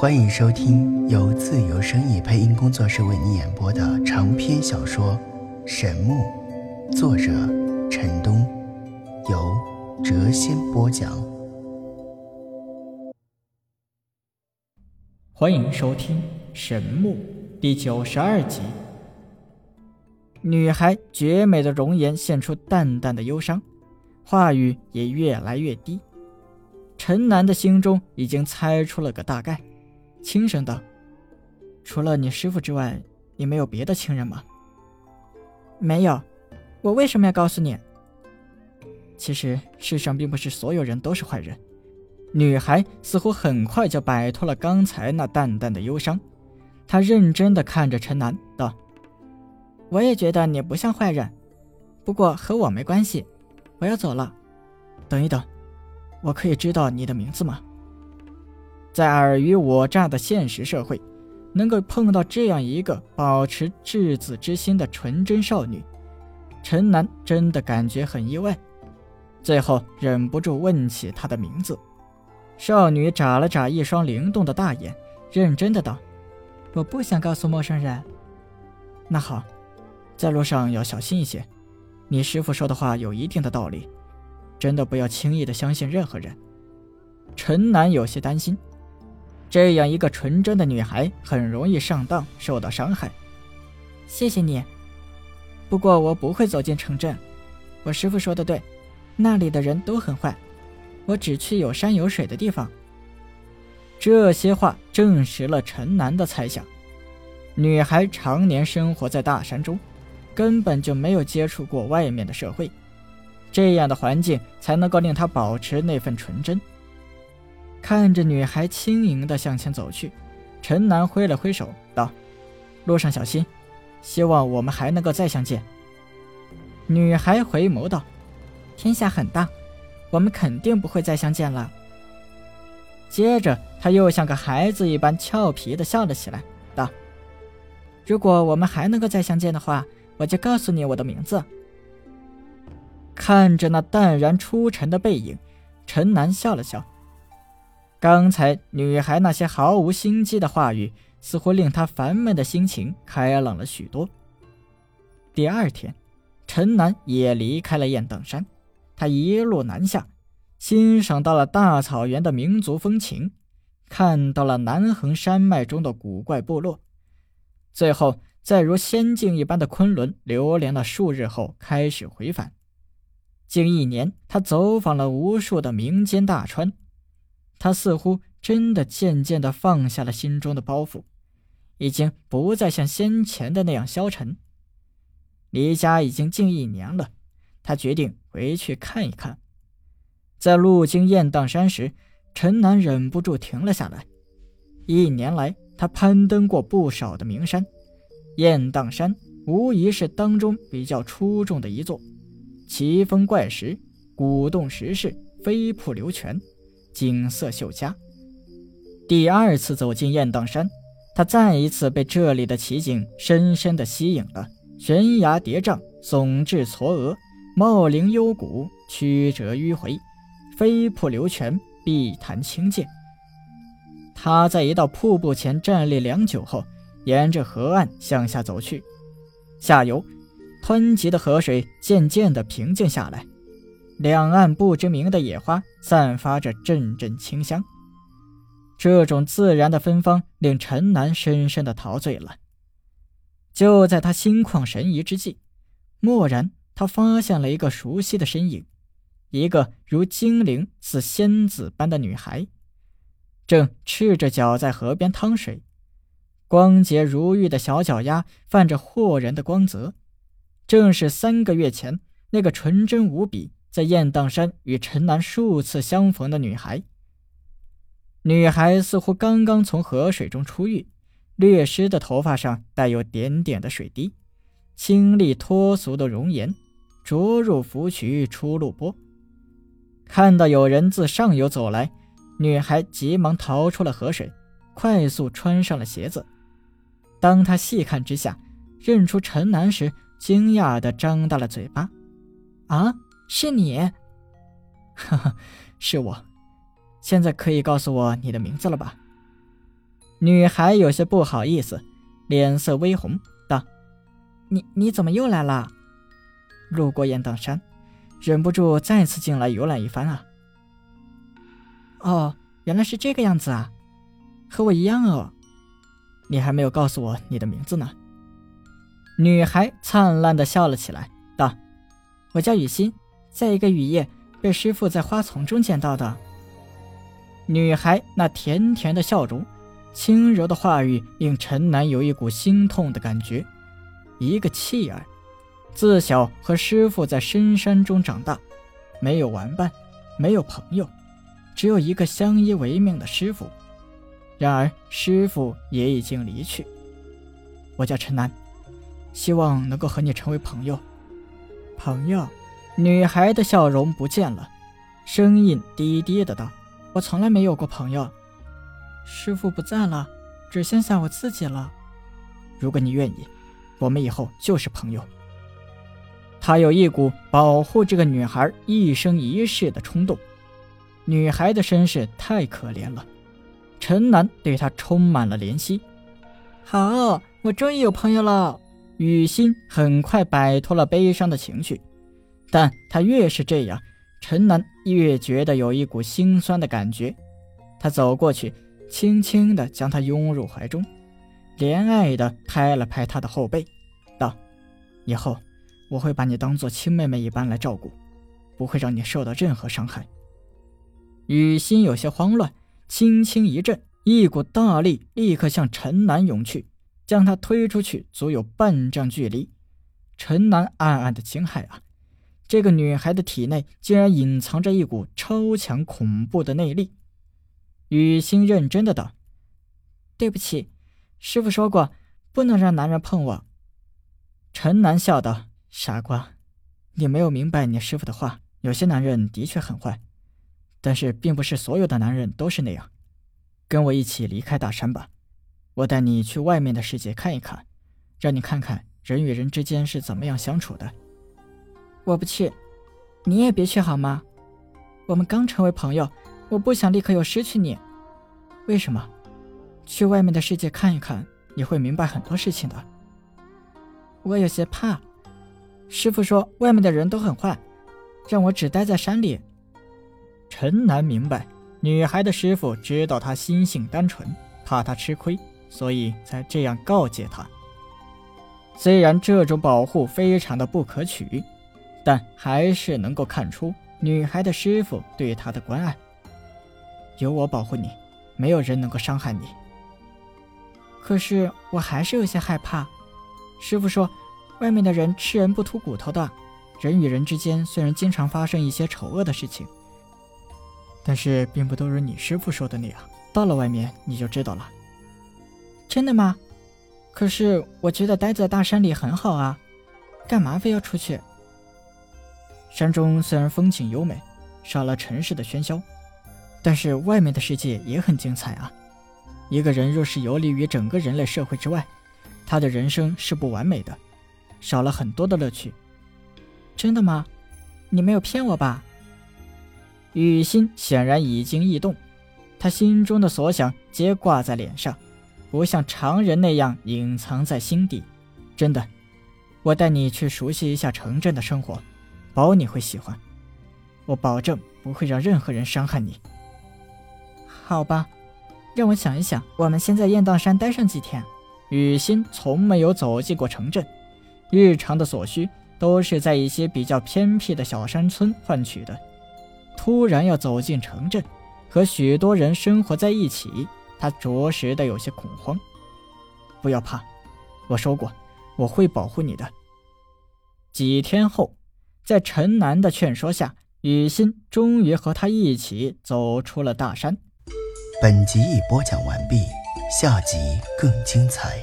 欢迎收听由自由声意配音工作室为你演播的长篇小说《神木》，作者陈东，由谪仙播讲。欢迎收听《神木》第九十二集。女孩绝美的容颜现出淡淡的忧伤，话语也越来越低。陈南的心中已经猜出了个大概，轻声道：“除了你师傅之外，你没有别的亲人吗？”“没有。”“我为什么要告诉你？”“其实世上并不是所有人都是坏人。”女孩似乎很快就摆脱了刚才那淡淡的忧伤，她认真的看着陈楠道。我也觉得你不像坏人，不过和我没关系。我要走了。等一等，我可以知道你的名字吗？在尔虞我诈的现实社会，能够碰到这样一个保持稚子之心的纯真少女，陈南真的感觉很意外。最后忍不住问起她的名字。少女眨了眨一双灵动的大眼，认真的道：“我不想告诉陌生人。”那好。在路上要小心一些，你师傅说的话有一定的道理，真的不要轻易的相信任何人。陈南有些担心，这样一个纯真的女孩很容易上当，受到伤害。谢谢你，不过我不会走进城镇。我师傅说的对，那里的人都很坏，我只去有山有水的地方。这些话证实了陈楠的猜想，女孩常年生活在大山中。根本就没有接触过外面的社会，这样的环境才能够令她保持那份纯真。看着女孩轻盈地向前走去，陈楠挥了挥手道：“路上小心，希望我们还能够再相见。”女孩回眸道：“天下很大，我们肯定不会再相见了。”接着，他又像个孩子一般俏皮地笑了起来，道：“如果我们还能够再相见的话。”我就告诉你我的名字。看着那淡然出尘的背影，陈楠笑了笑。刚才女孩那些毫无心机的话语，似乎令他烦闷的心情开朗了许多。第二天，陈南也离开了雁荡山，他一路南下，欣赏到了大草原的民族风情，看到了南横山脉中的古怪部落，最后。在如仙境一般的昆仑流连了数日后，开始回返。近一年，他走访了无数的民间大川，他似乎真的渐渐地放下了心中的包袱，已经不再像先前的那样消沉。离家已经近一年了，他决定回去看一看。在路经雁荡山时，陈南忍不住停了下来。一年来，他攀登过不少的名山。雁荡山无疑是当中比较出众的一座，奇峰怪石，古洞石室，飞瀑流泉，景色秀佳。第二次走进雁荡山，他再一次被这里的奇景深深的吸引了。悬崖叠嶂，耸峙嵯峨，茂林幽谷，曲折迂回，飞瀑流泉，碧潭清涧。他在一道瀑布前站立良久后。沿着河岸向下走去，下游湍急的河水渐渐地平静下来，两岸不知名的野花散发着阵阵清香。这种自然的芬芳令陈南深深的陶醉了。就在他心旷神怡之际，蓦然他发现了一个熟悉的身影，一个如精灵似仙子般的女孩，正赤着脚在河边趟水。光洁如玉的小脚丫泛着惑人的光泽，正是三个月前那个纯真无比，在雁荡山与陈南数次相逢的女孩。女孩似乎刚刚从河水中出浴，略湿的头发上带有点点的水滴，清丽脱俗的容颜，着入芙蕖出入波。看到有人自上游走来，女孩急忙逃出了河水，快速穿上了鞋子。当她细看之下，认出陈南时，惊讶地张大了嘴巴：“啊，是你？哈哈，是我。现在可以告诉我你的名字了吧？”女孩有些不好意思，脸色微红，道：“你你怎么又来了？路过雁荡山，忍不住再次进来游览一番啊。”哦，原来是这个样子啊，和我一样哦。你还没有告诉我你的名字呢。女孩灿烂的笑了起来，道：“我叫雨欣，在一个雨夜被师傅在花丛中捡到的。”女孩那甜甜的笑容，轻柔的话语，令陈南有一股心痛的感觉。一个弃儿，自小和师傅在深山中长大，没有玩伴，没有朋友。只有一个相依为命的师傅，然而师傅也已经离去。我叫陈楠，希望能够和你成为朋友。朋友，女孩的笑容不见了，声音低低的道：“我从来没有过朋友，师傅不在了，只剩下我自己了。如果你愿意，我们以后就是朋友。”他有一股保护这个女孩一生一世的冲动。女孩的身世太可怜了，陈楠对她充满了怜惜。好，我终于有朋友了。雨欣很快摆脱了悲伤的情绪，但她越是这样，陈楠越觉得有一股心酸的感觉。他走过去，轻轻地将她拥入怀中，怜爱地拍了拍她的后背，道：“以后我会把你当做亲妹妹一般来照顾，不会让你受到任何伤害。”雨欣有些慌乱，轻轻一震，一股大力立刻向陈南涌去，将他推出去足有半丈距离。陈南暗暗的惊骇啊，这个女孩的体内竟然隐藏着一股超强恐怖的内力。雨欣认真的道：“对不起，师傅说过不能让男人碰我。”陈楠笑道：“傻瓜，你没有明白你师傅的话，有些男人的确很坏。”但是，并不是所有的男人都是那样。跟我一起离开大山吧，我带你去外面的世界看一看，让你看看人与人之间是怎么样相处的。我不去，你也别去好吗？我们刚成为朋友，我不想立刻又失去你。为什么？去外面的世界看一看，你会明白很多事情的。我有些怕，师傅说外面的人都很坏，让我只待在山里。陈南明白，女孩的师傅知道她心性单纯，怕她吃亏，所以才这样告诫她。虽然这种保护非常的不可取，但还是能够看出女孩的师傅对她的关爱。有我保护你，没有人能够伤害你。可是我还是有些害怕。师傅说，外面的人吃人不吐骨头的，人与人之间虽然经常发生一些丑恶的事情。但是并不都如你师傅说的那样，到了外面你就知道了。真的吗？可是我觉得待在大山里很好啊，干嘛非要出去？山中虽然风景优美，少了城市的喧嚣，但是外面的世界也很精彩啊。一个人若是游离于整个人类社会之外，他的人生是不完美的，少了很多的乐趣。真的吗？你没有骗我吧？雨欣显然已经异动，他心中的所想皆挂在脸上，不像常人那样隐藏在心底。真的，我带你去熟悉一下城镇的生活，保你会喜欢。我保证不会让任何人伤害你。好吧，让我想一想。我们先在雁荡山待上几天。雨欣从没有走进过城镇，日常的所需都是在一些比较偏僻的小山村换取的。突然要走进城镇，和许多人生活在一起，他着实的有些恐慌。不要怕，我说过我会保护你的。几天后，在陈楠的劝说下，雨欣终于和他一起走出了大山。本集已播讲完毕，下集更精彩。